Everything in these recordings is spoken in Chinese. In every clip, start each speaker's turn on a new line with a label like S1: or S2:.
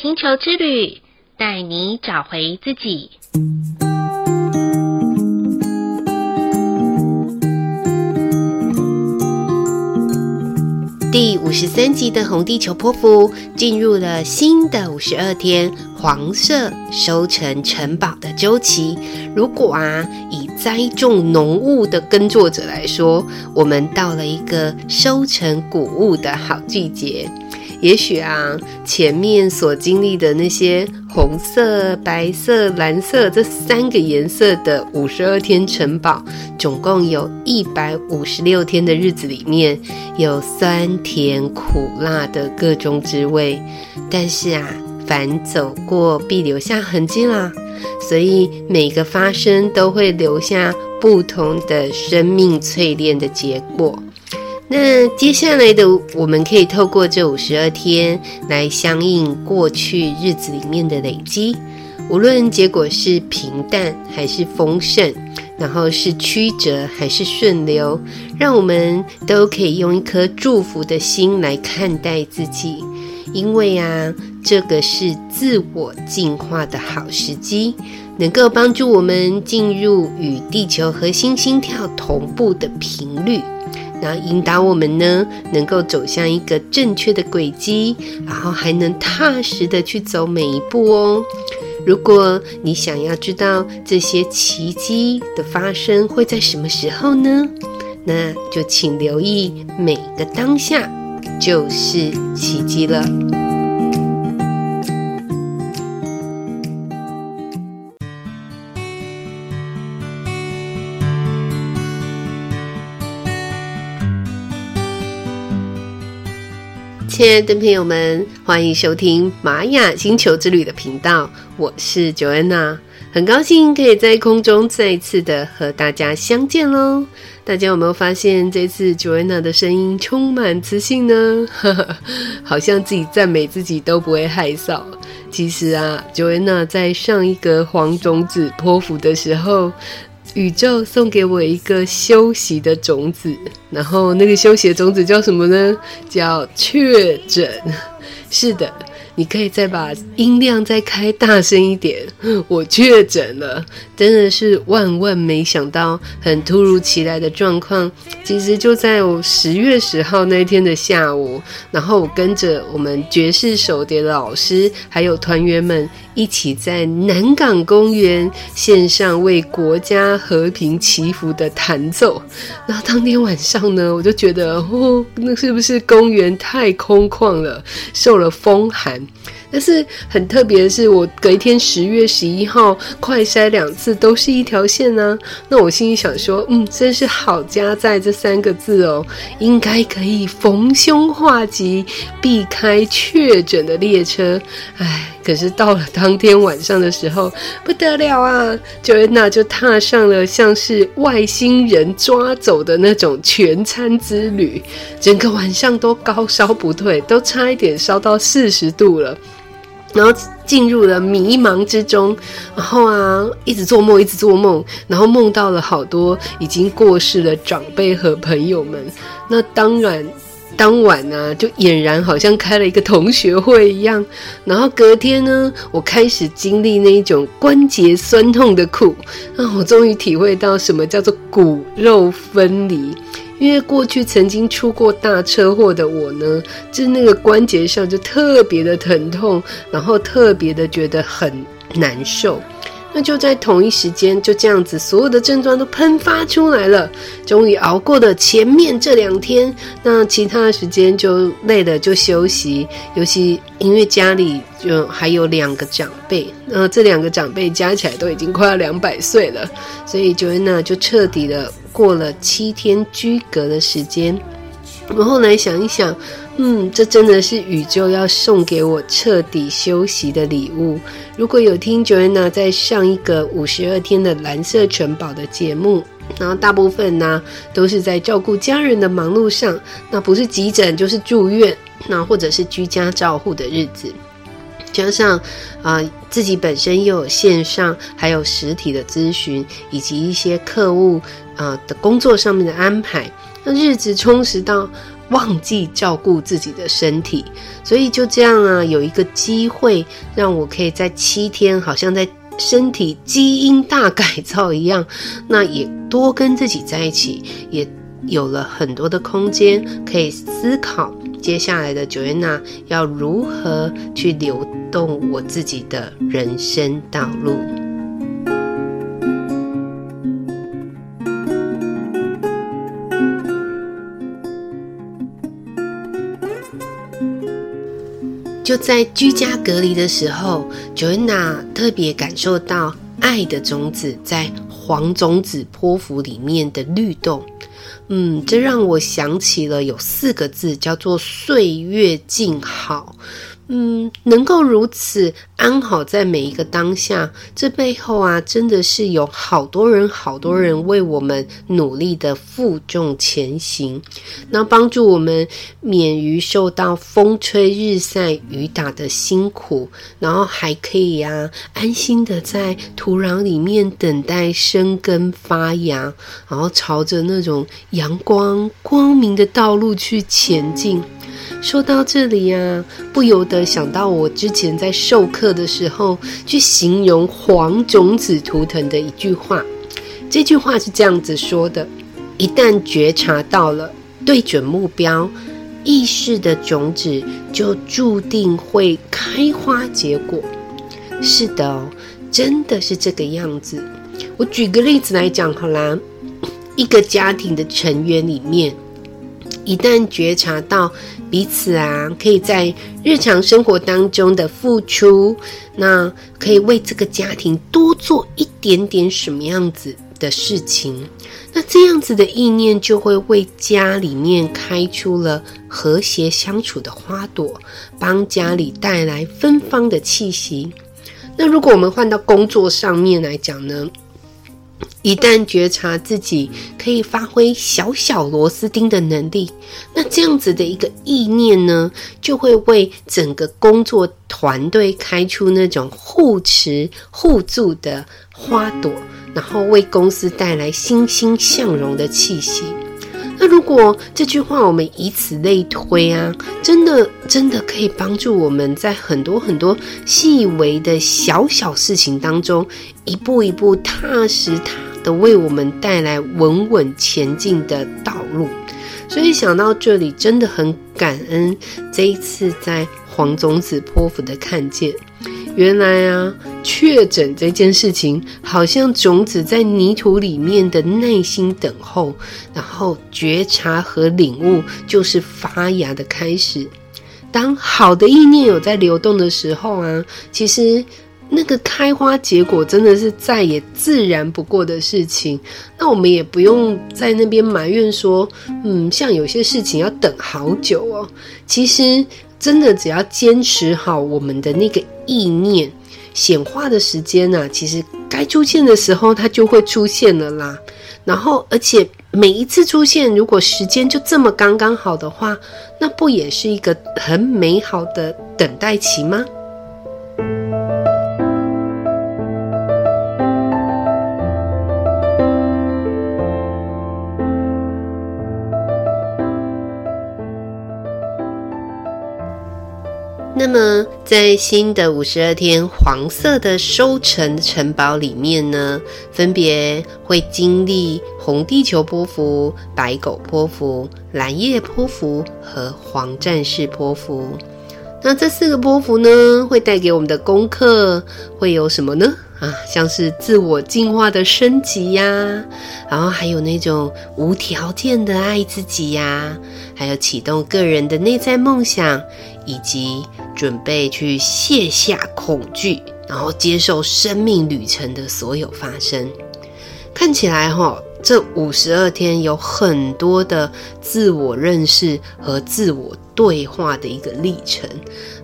S1: 星球之旅，带你找回自己。第五十三集的红地球泼妇进入了新的五十二天黄色收成城堡的周期。如果啊，以栽种农务的耕作者来说，我们到了一个收成谷物的好季节。也许啊，前面所经历的那些红色、白色、蓝色这三个颜色的五十二天城堡，总共有一百五十六天的日子里面，有酸甜苦辣的各种滋味。但是啊，凡走过必留下痕迹啦，所以每个发生都会留下不同的生命淬炼的结果。那接下来的，我们可以透过这五十二天来相应过去日子里面的累积，无论结果是平淡还是丰盛，然后是曲折还是顺流，让我们都可以用一颗祝福的心来看待自己，因为啊，这个是自我进化的好时机，能够帮助我们进入与地球核心心跳同步的频率。然后引导我们呢，能够走向一个正确的轨迹，然后还能踏实的去走每一步哦。如果你想要知道这些奇迹的发生会在什么时候呢？那就请留意每个当下就是奇迹了。亲爱的朋友们，欢迎收听玛雅星球之旅的频道，我是 Joanna，很高兴可以在空中再次的和大家相见喽。大家有没有发现这次 Joanna 的声音充满磁性呢？好像自己赞美自己都不会害臊。其实啊，Joanna 在上一个黄种子波符的时候。宇宙送给我一个休息的种子，然后那个休息的种子叫什么呢？叫确诊。是的。你可以再把音量再开大声一点。我确诊了，真的是万万没想到，很突如其来的状况。其实就在我十月十号那天的下午，然后我跟着我们爵士手碟的老师还有团员们一起在南港公园线上为国家和平祈福的弹奏。然后当天晚上呢，我就觉得哦，那是不是公园太空旷了，受了风寒？但是很特别的是，我隔一天十月十一号快筛两次都是一条线呢、那我心里想说，嗯，真是好家在这三个字哦，应该可以逢凶化吉，避开确诊的列车。唉，可是到了当天晚上的时候，不得了啊，Joanna 就踏上了像是外星人抓走的那种全餐之旅，整个晚上都高烧不退，都差一点烧到四十度了。然后进入了迷茫之中，然后啊，一直做梦，一直做梦，然后梦到了好多已经过世的长辈和朋友们。那当然，当晚呢、就俨然好像开了一个同学会一样。然后隔天呢，我开始经历那一种关节酸痛的苦，那我终于体会到什么叫做骨肉分离。因为过去曾经出过大车祸的我呢，就那个关节上就特别的疼痛，然后特别的觉得很难受。就在同一时间，就这样子，所有的症状都喷发出来了。终于熬过了前面这两天，那其他的时间就累了就休息。尤其因为家里就还有两个长辈，那这两个长辈加起来都已经快要两百岁了，所以 Joanna 就彻底的。过了七天居隔的时间，我后来想一想，嗯，这真的是宇宙要送给我彻底休息的礼物。如果有听 Joanna 在上一个五十二天的蓝色城堡的节目，然后大部分呢都是在照顾家人的忙碌上，那不是急诊就是住院，那或者是居家照护的日子。加上啊、自己本身又有线上还有实体的咨询，以及一些客户啊、的工作上面的安排，那日子充实到忘记照顾自己的身体，所以就这样啊，有一个机会让我可以在七天，好像在身体基因大改造一样，那也多跟自己在一起，也有了很多的空间可以思考接下来的 Joanna 要如何去流动我自己的人生道路。就在居家隔离的时候，Joanna 特别感受到爱的种子在黄种子波符里面的律动。嗯，这让我想起了有四个字，叫做“岁月静好”。嗯，能够如此安好在每一个当下，这背后啊，真的是有好多人、好多人为我们努力的负重前行，那帮助我们免于受到风吹日晒雨打的辛苦，然后还可以啊，安心的在土壤里面等待生根发芽，然后朝着那种阳光光明的道路去前进。说到这里啊，不由得想到我之前在授课的时候去形容黄种子图腾的一句话。这句话是这样子说的：一旦觉察到了，对准目标，意识的种子就注定会开花结果。是的哦，真的是这个样子。我举个例子来讲好啦，一个家庭的成员里面。一旦觉察到彼此啊，可以在日常生活当中的付出，那可以为这个家庭多做一点点什么样子的事情，那这样子的意念就会为家里面开出了和谐相处的花朵，帮家里带来芬芳的气息。那如果我们换到工作上面来讲呢？一旦觉察自己可以发挥小小螺丝钉的能力，那这样子的一个意念呢，就会为整个工作团队开出那种互持互助的花朵，然后为公司带来欣欣向荣的气息。那如果这句话我们以此类推啊，真的真的可以帮助我们在很多很多细微的小小事情当中，一步一步踏实踏的为我们带来稳稳前进的道路。所以想到这里，真的很感恩这一次在黄种子剖腹的看见。原来啊，确诊这件事情，好像种子在泥土里面的耐心等候，然后觉察和领悟，就是发芽的开始。当好的意念有在流动的时候啊，其实那个开花结果真的是再也自然不过的事情。那我们也不用在那边埋怨说，嗯，像有些事情要等好久哦。其实。真的，只要坚持好我们的那个意念，显化的时间呢、其实该出现的时候它就会出现了啦。然后，而且每一次出现，如果时间就这么刚刚好的话，那不也是一个很美好的等待期吗？那么，在新的五十二天黄色的收成城堡里面呢，分别会经历红地球波符、白狗波符、蓝夜波符和黄战士波符。那这四个波符呢，会带给我们的功课会有什么呢？啊，像是自我进化的升级呀，然后还有那种无条件的爱自己呀，还有启动个人的内在梦想，以及准备去卸下恐惧，然后接受生命旅程的所有发生。看起来哈，这五十二天有很多的自我认识和自我对话的一个历程，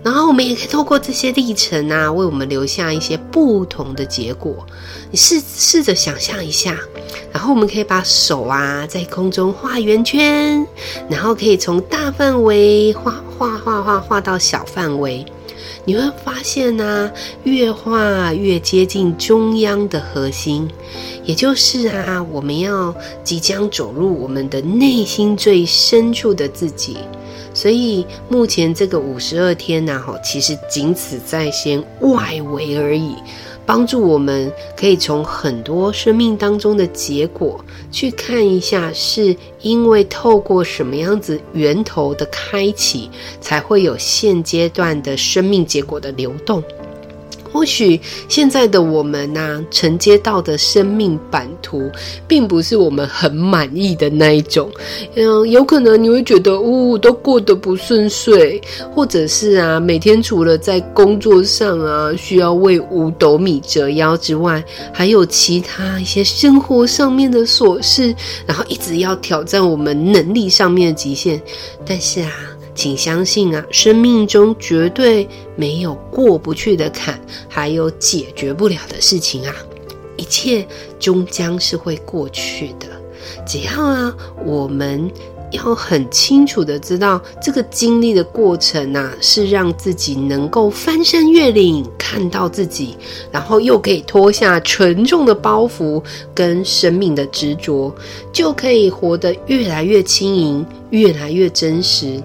S1: 然后我们也可以透过这些历程啊，为我们留下一些不同的结果。你试试着想象一下，然后我们可以把手啊在空中画圆圈，然后可以从大范围画画画画画到小范围。你会发现呢、越画越接近中央的核心，也就是啊，我们要即将走入我们的内心最深处的自己。所以目前这个五十二天呢，哈，其实仅此在先，外围而已。帮助我们可以从很多生命当中的结果去看一下，是因为透过什么样子源头的开启，才会有现阶段的生命结果的流动。或许现在的我们呐、承接到的生命版图，并不是我们很满意的那一种。嗯，有可能你会觉得，哦，都过得不顺遂，或者是啊，每天除了在工作上啊，需要为五斗米折腰之外，还有其他一些生活上面的琐事，然后一直要挑战我们能力上面的极限。但是啊。请相信啊，生命中绝对没有过不去的坎，还有解决不了的事情啊！一切终将是会过去的。只要啊，我们要很清楚的知道，这个经历的过程啊，是让自己能够翻山越岭，看到自己，然后又可以脱下沉重的包袱跟生命的执着，就可以活得越来越轻盈，越来越真实。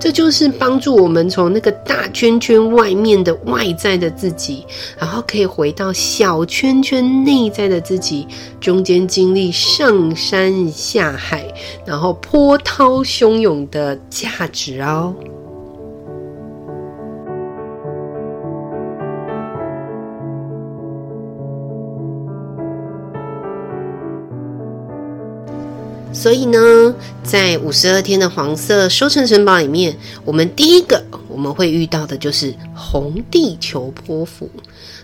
S1: 这就是帮助我们从那个大圈圈外面的外在的自己，然后可以回到小圈圈内在的自己，中间经历上山下海，然后波涛汹涌的价值哦。所以呢，在五十二天的黄色收成城堡里面，我们第一个我们会遇到的就是红地球波符。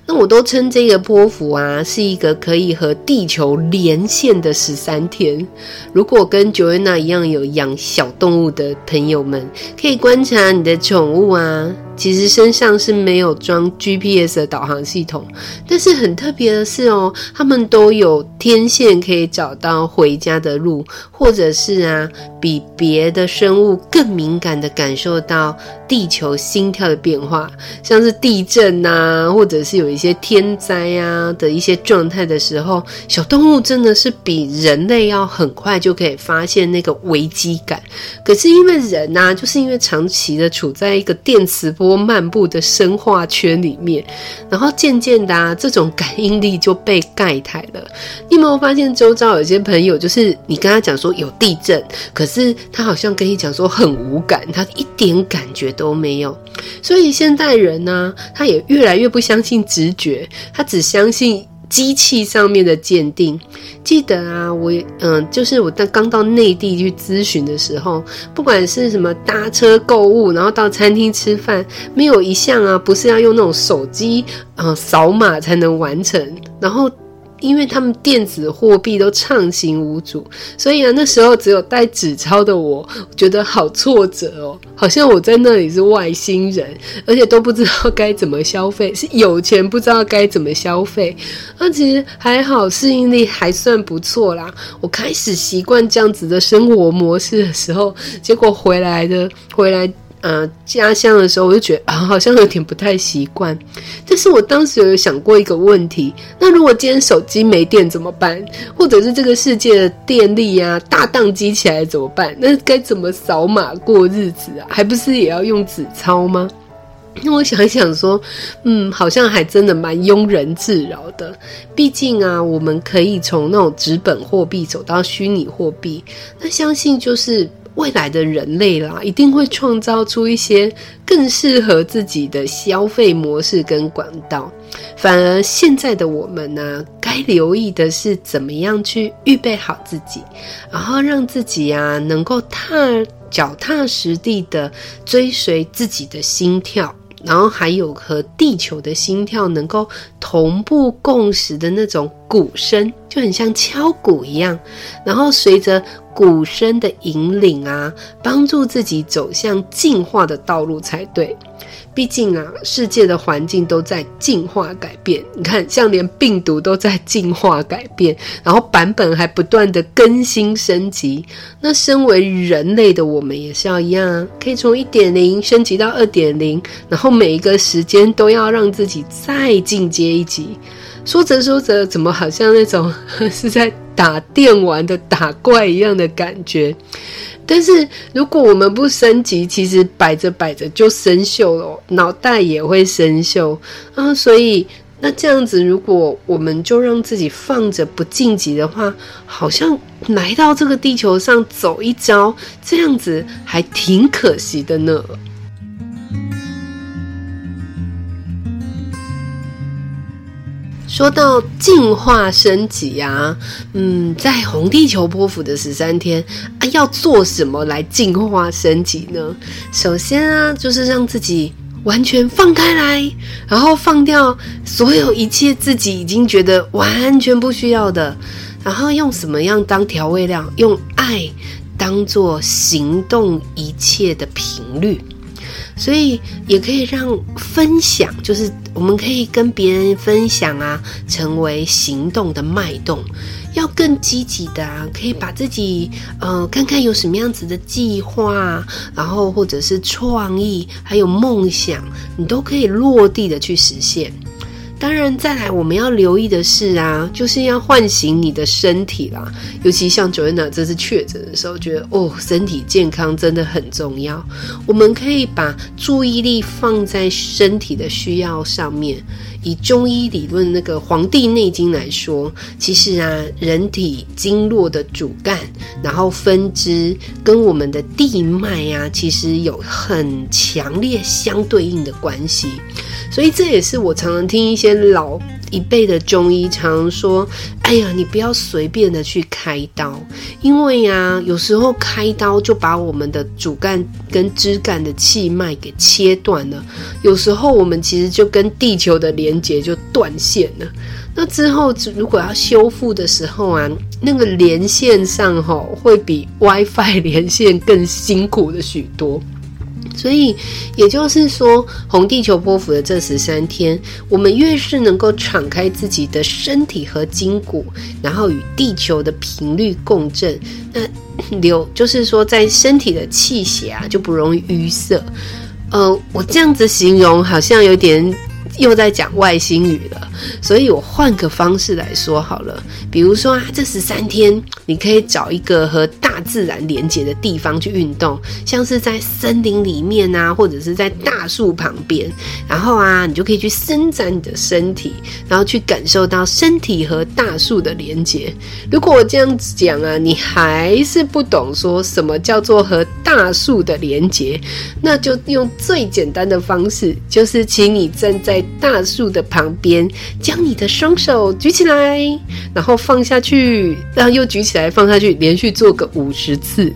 S1: 那我都称这个波符啊，是一个可以和地球连线的十三天。如果跟 Joanna 一样有养小动物的朋友们，可以观察你的宠物啊。其实身上是没有装 GPS 的导航系统，但是很特别的是哦，他们都有天线可以找到回家的路，或者是啊，比别的生物更敏感的感受到地球心跳的变化，像是地震啊，或者是有一些天灾啊的一些状态的时候，小动物真的是比人类要很快就可以发现那个危机感。可是因为人呐、就是因为长期的处在一个电磁波。漫步的生化圈里面，然后渐渐的啊，这种感应力就被盖台了。你有没有发现周遭有些朋友，就是你跟他讲说有地震，可是他好像跟你讲说很无感，他一点感觉都没有。所以现代人呢，他也越来越不相信直觉，他只相信。机器上面的鉴定，记得啊，我嗯，就是我刚刚到内地去咨询的时候，不管是什么搭车购物，然后到餐厅吃饭，没有一项啊，不是要用那种手机啊扫码才能完成，然后。因为他们电子货币都畅行无阻，所以啊，那时候只有带纸钞的我，觉得好挫折哦，好像我在那里是外星人，而且都不知道该怎么消费，是有钱不知道该怎么消费。那其实还好，适应力还算不错啦。我开始习惯这样子的生活模式的时候，结果回来的回来。呃，家乡的时候，我就觉得啊，好像有点不太习惯。但是我当时有想过一个问题：那如果今天手机没电怎么办？或者是这个世界的电力啊大宕机起来怎么办？那该怎么扫码过日子啊？还不是也要用纸钞吗？那我想一想说，嗯，好像还真的蛮庸人自扰的。毕竟啊，我们可以从那种纸本货币走到虚拟货币，那相信就是。未来的人类啦，一定会创造出一些更适合自己的消费模式跟管道。反而现在的我们呢，该留意的是怎么样去预备好自己，然后让自己啊能够踏脚踏实地的追随自己的心跳。然后还有和地球的心跳能够同步共识的那种鼓声，就很像敲鼓一样。然后随着鼓声的引领啊，帮助自己走向进化的道路才对。毕竟啊，世界的环境都在进化改变。你看，像连病毒都在进化改变，然后版本还不断的更新升级。那身为人类的我们也是要一样啊，可以从一点零升级到二点零，然后每一个时间都要让自己再进阶一级。说着说着，怎么好像那种 是在打电玩的打怪一样的感觉？但是如果我们不升级，其实摆着摆着就生锈了，脑袋也会生锈啊。所以那这样子，如果我们就让自己放着不晋级的话，好像来到这个地球上走一遭，这样子还挺可惜的呢。说到进化升级啊，嗯，在红地球波符的十三天啊，要做什么来进化升级呢？首先啊，就是让自己完全放开来，然后放掉所有一切自己已经觉得完全不需要的，然后用什么样当调味料？用爱当做行动一切的频率。所以也可以让分享，就是我们可以跟别人分享啊，成为行动的脉动，要更积极的啊，可以把自己呃看看有什么样子的计划，然后或者是创意，还有梦想，你都可以落地的去实现。当然，再来我们要留意的是啊，就是要唤醒你的身体啦。尤其像 Joanna 这次确诊的时候，觉得哦，身体健康真的很重要。我们可以把注意力放在身体的需要上面。以中医理论那个《黄帝内经》来说，其实啊，人体经络的主干，然后分支跟我们的地脉啊，其实有很强烈相对应的关系。所以这也是我常常听一些老一辈的中医常常说：“哎呀，你不要随便的去开刀，因为呀，有时候开刀就把我们的主干跟枝干的气脉给切断了。有时候我们其实就跟地球的连接就断线了。那之后如果要修复的时候啊，那个连线上吼会比 WiFi 连线更辛苦的许多。”所以，也就是说，红地球波幅的这十三天，我们越是能够敞开自己的身体和筋骨，然后与地球的频率共振，那 流就是说，在身体的气血啊就不容易淤塞。呃，我这样子形容好像有点又在讲外星语了，所以我换个方式来说好了，比如说啊，这十三天你可以找一个和大自然连接的地方去运动，像是在森林里面啊，或者是在大树旁边，然后啊，你就可以去伸展你的身体，然后去感受到身体和大树的连接。如果我这样子讲啊，你还是不懂说什么叫做和大树的连接，那就用最简单的方式，就是请你站在大树的旁边，将你的双手举起来，然后放下去，然后又举起来放下去，连续做个五。五十次，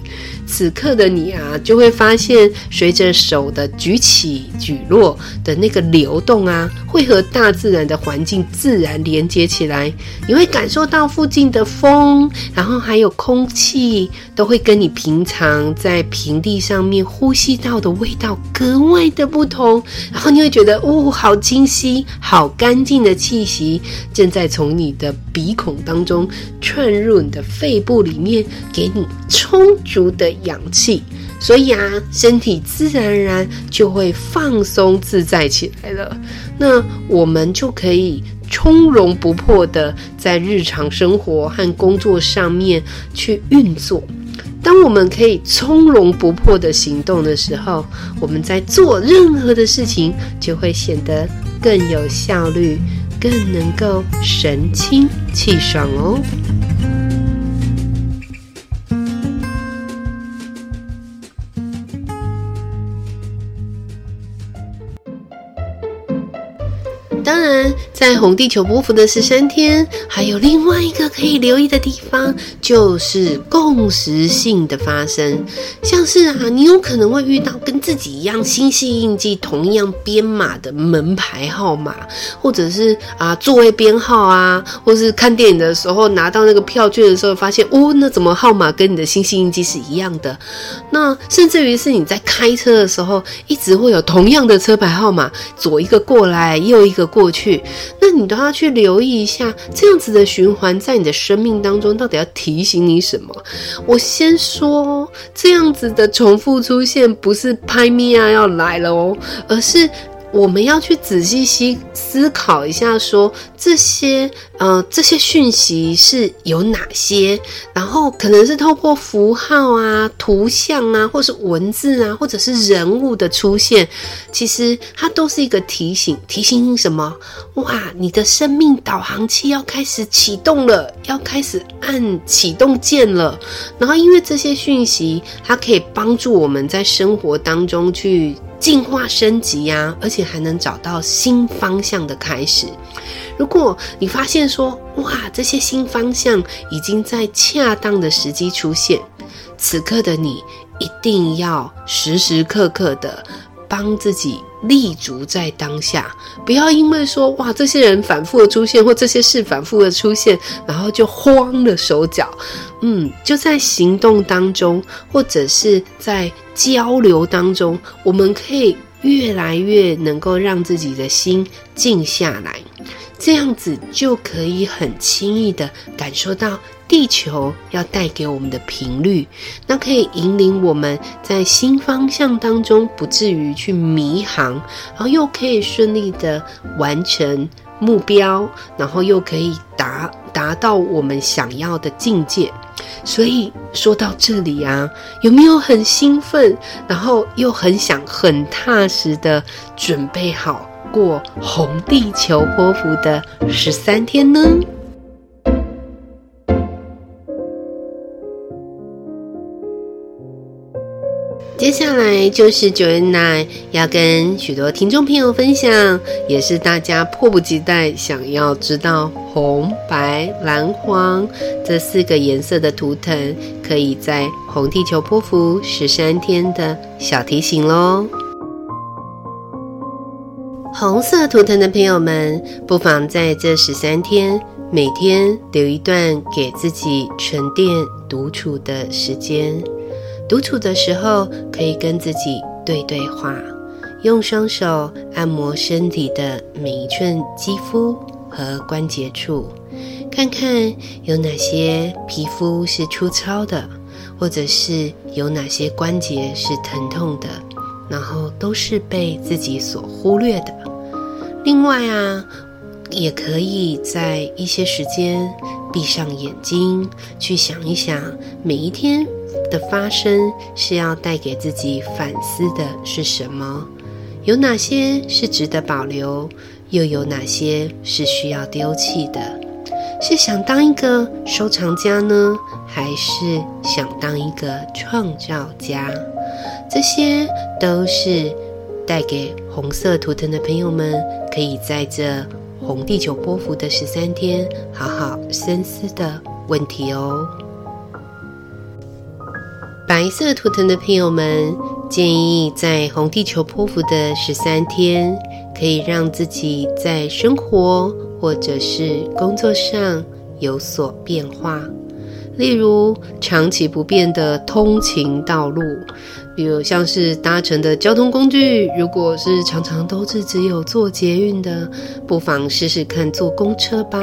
S1: 此刻的你啊，就会发现，随着手的举起举落的那个流动啊，会和大自然的环境自然连接起来。你会感受到附近的风，然后还有空气，都会跟你平常在平地上面呼吸到的味道格外的不同。然后你会觉得，哦，好清晰、好干净的气息正在从你的鼻孔当中窜入你的肺部里面，给你。充足的氧气，所以啊，身体自然而然就会放松自在起来了。那我们就可以从容不迫的在日常生活和工作上面去运作。当我们可以从容不迫的行动的时候，我们在做任何的事情就会显得更有效率，更能够神清气爽哦。当然在红地球波符的十三天，还有另外一个可以留意的地方，就是共识性的发生。像是啊，你有可能会遇到跟自己一样星系印记同样编码的门牌号码，或者是啊座位编号啊，或是看电影的时候拿到那个票券的时候，发现哦，那怎么号码跟你的星系印记是一样的？那甚至于是你在开车的时候，一直会有同样的车牌号码，左一个过来，右一个过过去，那你都要去留意一下，这样子的循环在你的生命当中到底要提醒你什么？我先说，这样子的重复出现不是拍咪啊要来了哦，而是。我们要去仔细思思考一下说，说这些呃这些讯息是有哪些，然后可能是透过符号啊、图像啊，或是文字啊，或者是人物的出现，其实它都是一个提醒，提醒你什么？哇，你的生命导航器要开始启动了，要开始按启动键了。然后因为这些讯息，它可以帮助我们在生活当中去。进化升级呀、啊，而且还能找到新方向的开始。如果你发现说，哇，这些新方向已经在恰当的时机出现，此刻的你一定要时时刻刻的帮自己。立足在当下，不要因为说哇，这些人反复的出现，或这些事反复的出现，然后就慌了手脚。嗯，就在行动当中，或者是在交流当中，我们可以越来越能够让自己的心静下来，这样子就可以很轻易的感受到。地球要带给我们的频率，那可以引领我们在新方向当中，不至于去迷航，然后又可以顺利的完成目标，然后又可以达达到我们想要的境界。所以说到这里啊，有没有很兴奋，然后又很想很踏实的准备好过红地球波符的十三天呢？接下来就是 Joanna 要跟许多听众朋友分享，也是大家迫不及待想要知道红、白、蓝、黄这四个颜色的图腾，可以在红地球波符十三天的小提醒喽。红色图腾的朋友们，不妨在这十三天，每天留一段给自己沉淀独处的时间。独处的时候，可以跟自己对对话，用双手按摩身体的每一寸肌肤和关节处，看看有哪些皮肤是粗糙的，或者是有哪些关节是疼痛的，然后都是被自己所忽略的。另外啊，也可以在一些时间闭上眼睛，去想一想每一天。的发生是要带给自己反思的是什么？有哪些是值得保留？又有哪些是需要丢弃的？是想当一个收藏家呢，还是想当一个创造家？这些都是带给红色图腾的朋友们，可以在这红地球波符的十三天，好好深思的问题哦。白色图腾的朋友们，建议在红地球波符的十三天，可以让自己在生活或者是工作上有所变化。例如，长期不变的通勤道路，比如像是搭乘的交通工具，如果是常常都是只有坐捷运的，不妨试试看坐公车吧。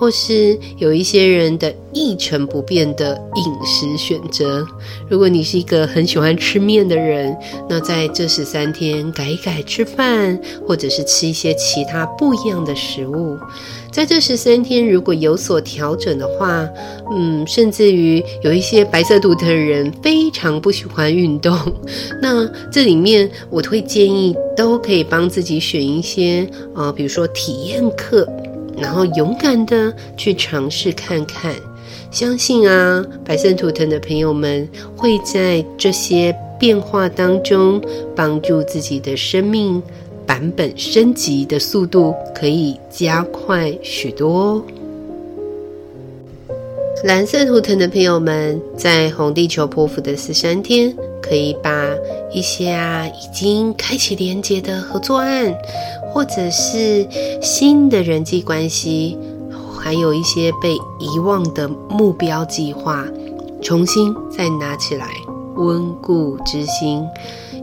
S1: 或是有一些人的一成不变的饮食选择，如果你是一个很喜欢吃面的人，那在这十三天改一改吃饭，或者是吃一些其他不一样的食物。在这十三天如果有所调整的话，嗯，甚至于有一些白色图腾的人非常不喜欢运动，那这里面我会建议都可以帮自己选一些、呃，比如说体验课。然后勇敢的去尝试看看，相信啊，白色图腾的朋友们会在这些变化当中帮助自己的生命版本升级的速度可以加快许多哦。蓝色图腾的朋友们，在红地球波符的十三天，可以把一些啊已经开启连接的合作案，或者是新的人际关系，还有一些被遗忘的目标计划，重新再拿起来，温故知新。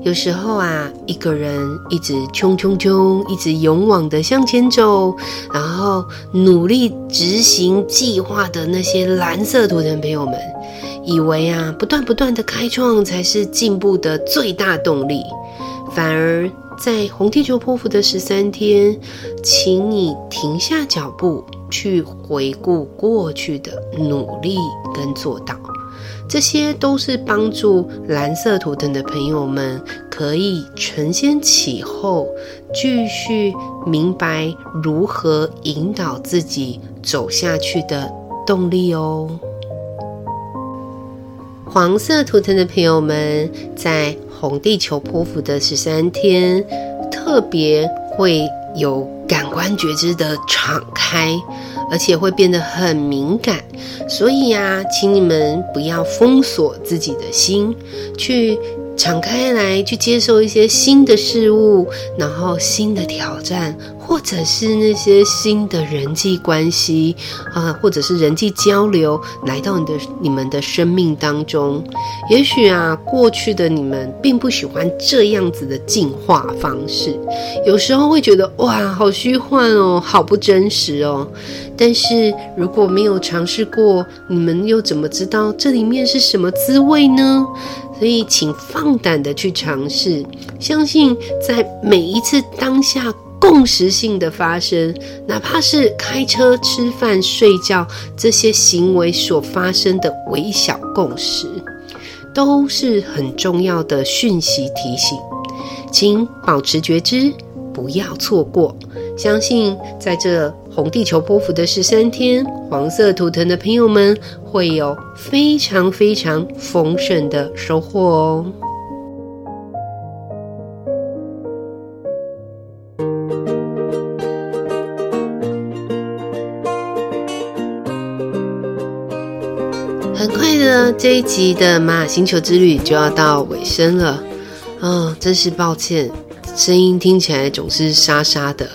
S1: 有时候啊，一个人一直冲冲冲，一直勇往的向前走，然后努力执行计划的那些蓝色图腾朋友们，以为啊，不断不断的开创才是进步的最大动力，反而在红地球波符的十三天，请你停下脚步，去回顾过去的努力跟做到。这些都是帮助蓝色图腾的朋友们可以承先启后，继续明白如何引导自己走下去的动力哦。黄色图腾的朋友们在红地球波符的十三天，特别会有感官觉知的敞开。而且会变得很敏感，所以呀，请你们不要封锁自己的心，去敞开来，去接受一些新的事物，然后新的挑战。或者是那些新的人际关系啊，或者是人际交流来到你的你们的生命当中，也许啊，过去的你们并不喜欢这样子的进化方式，有时候会觉得哇，好虚幻哦，好不真实哦。但是如果没有尝试过，你们又怎么知道这里面是什么滋味呢？所以，请放胆的去尝试，相信在每一次当下。共识性的发生，哪怕是开车、吃饭、睡觉这些行为所发生的微小共识，都是很重要的讯息提醒。请保持觉知，不要错过。相信在这红地球波幅的十三天，黄色图腾的朋友们会有非常非常丰盛的收获哦。这一集的玛雅星球之旅就要到尾声了。嗯，真是抱歉，声音听起来总是沙沙的。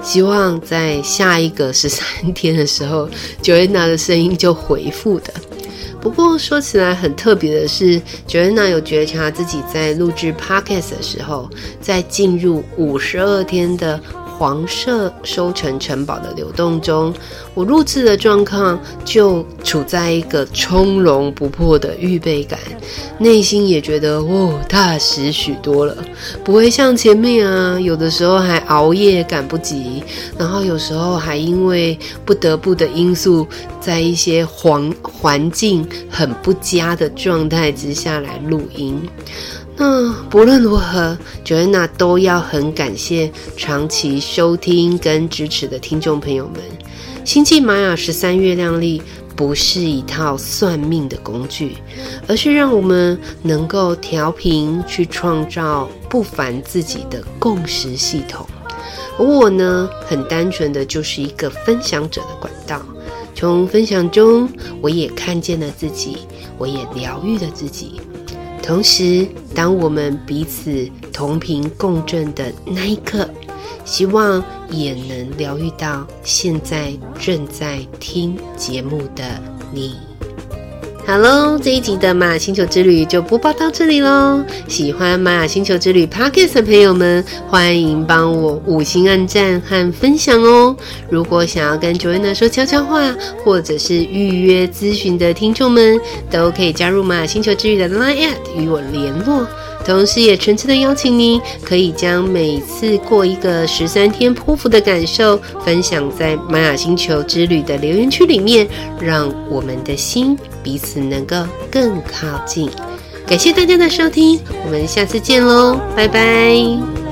S1: 希望在下一个十三天的时候，Joanna 的声音就恢复的。不过说起来很特别的是，Joanna 有觉察自己在录制 Podcast 的时候，在进入五十二天的。黄色收成城堡的流动中，我录制的状况就处在一个从容不迫的预备感，内心也觉得哦踏实许多了，不会像前面啊，有的时候还熬夜赶不及，然后有时候还因为不得不的因素，在一些环环境很不佳的状态之下来录音。那不论如何，Joanna 都要很感谢长期收听跟支持的听众朋友们。星际玛雅十三月亮历不是一套算命的工具，而是让我们能够调频去创造不凡自己的共识系统。而我呢，很单纯的就是一个分享者的管道。从分享中，我也看见了自己，我也疗愈了自己。同时，当我们彼此同频共振的那一刻，希望也能疗愈到现在正在听节目的你。好喽，这一集的玛雅星球之旅就播报到这里喽。喜欢玛雅星球之旅 Podcast 的朋友们，欢迎帮我五星按赞和分享哦。如果想要跟 Joanna 说悄悄话，或者是预约咨询的听众们，都可以加入玛雅星球之旅的 Line@ at 与我联络。同时，也诚挚的邀请您，可以将每次过一个十三天波符的感受，分享在玛雅星球之旅的留言区里面，让我们的心彼此能够更靠近。感谢大家的收听，我们下次见喽，拜拜。